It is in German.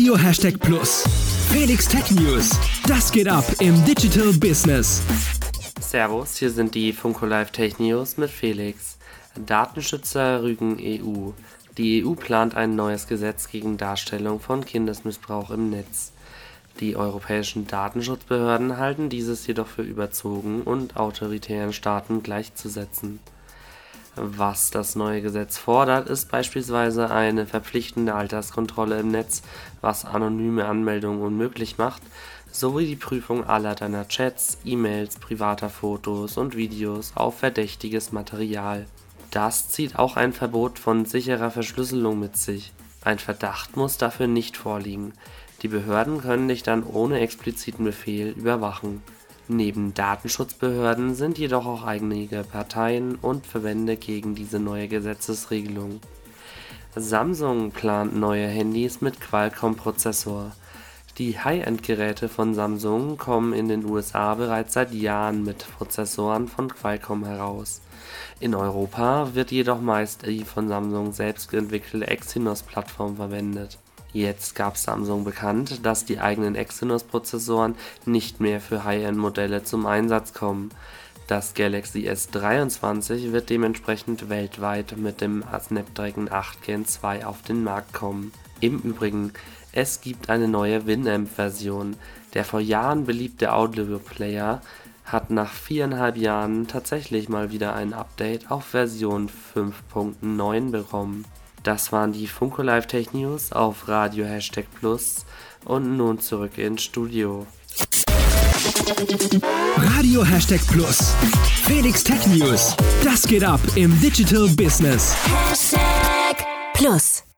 Radio Hashtag Plus. Felix Tech News. Das geht ab im Digital Business. Servus, hier sind die Funko Live Tech News mit Felix. Datenschützer rügen EU. Die EU plant ein neues Gesetz gegen Darstellung von Kindesmissbrauch im Netz. Die europäischen Datenschutzbehörden halten dieses jedoch für überzogen und autoritären Staaten gleichzusetzen. Was das neue Gesetz fordert, ist beispielsweise eine verpflichtende Alterskontrolle im Netz, was anonyme Anmeldungen unmöglich macht, sowie die Prüfung aller deiner Chats, E-Mails, privater Fotos und Videos auf verdächtiges Material. Das zieht auch ein Verbot von sicherer Verschlüsselung mit sich. Ein Verdacht muss dafür nicht vorliegen. Die Behörden können dich dann ohne expliziten Befehl überwachen Neben Datenschutzbehörden sind jedoch auch einige Parteien und Verbände gegen diese neue Gesetzesregelung. Samsung plant neue Handys mit Qualcomm-Prozessor. Die High-End-Geräte von Samsung kommen in den USA bereits seit Jahren mit Prozessoren von Qualcomm heraus. In Europa wird jedoch meist die von Samsung selbst entwickelte Exynos-Plattform verwendet Jetzt gab Samsung bekannt, dass die eigenen Exynos-Prozessoren nicht mehr für High-End-Modelle zum Einsatz kommen. Das Galaxy S23 wird dementsprechend weltweit mit dem Snapdragon 8 Gen 2 auf den Markt kommen. Im Übrigen, es gibt eine neue Winamp-Version. Der vor Jahren beliebte Audio-Player hat nach viereinhalb Jahren tatsächlich mal wieder ein Update auf Version 5.9 bekommen das waren die Funko Live Tech News auf Radio Hashtag Plus und nun zurück ins Studio. Radio Hashtag Plus. Felix Tech News. Das geht ab im Digital Business. Hashtag Plus.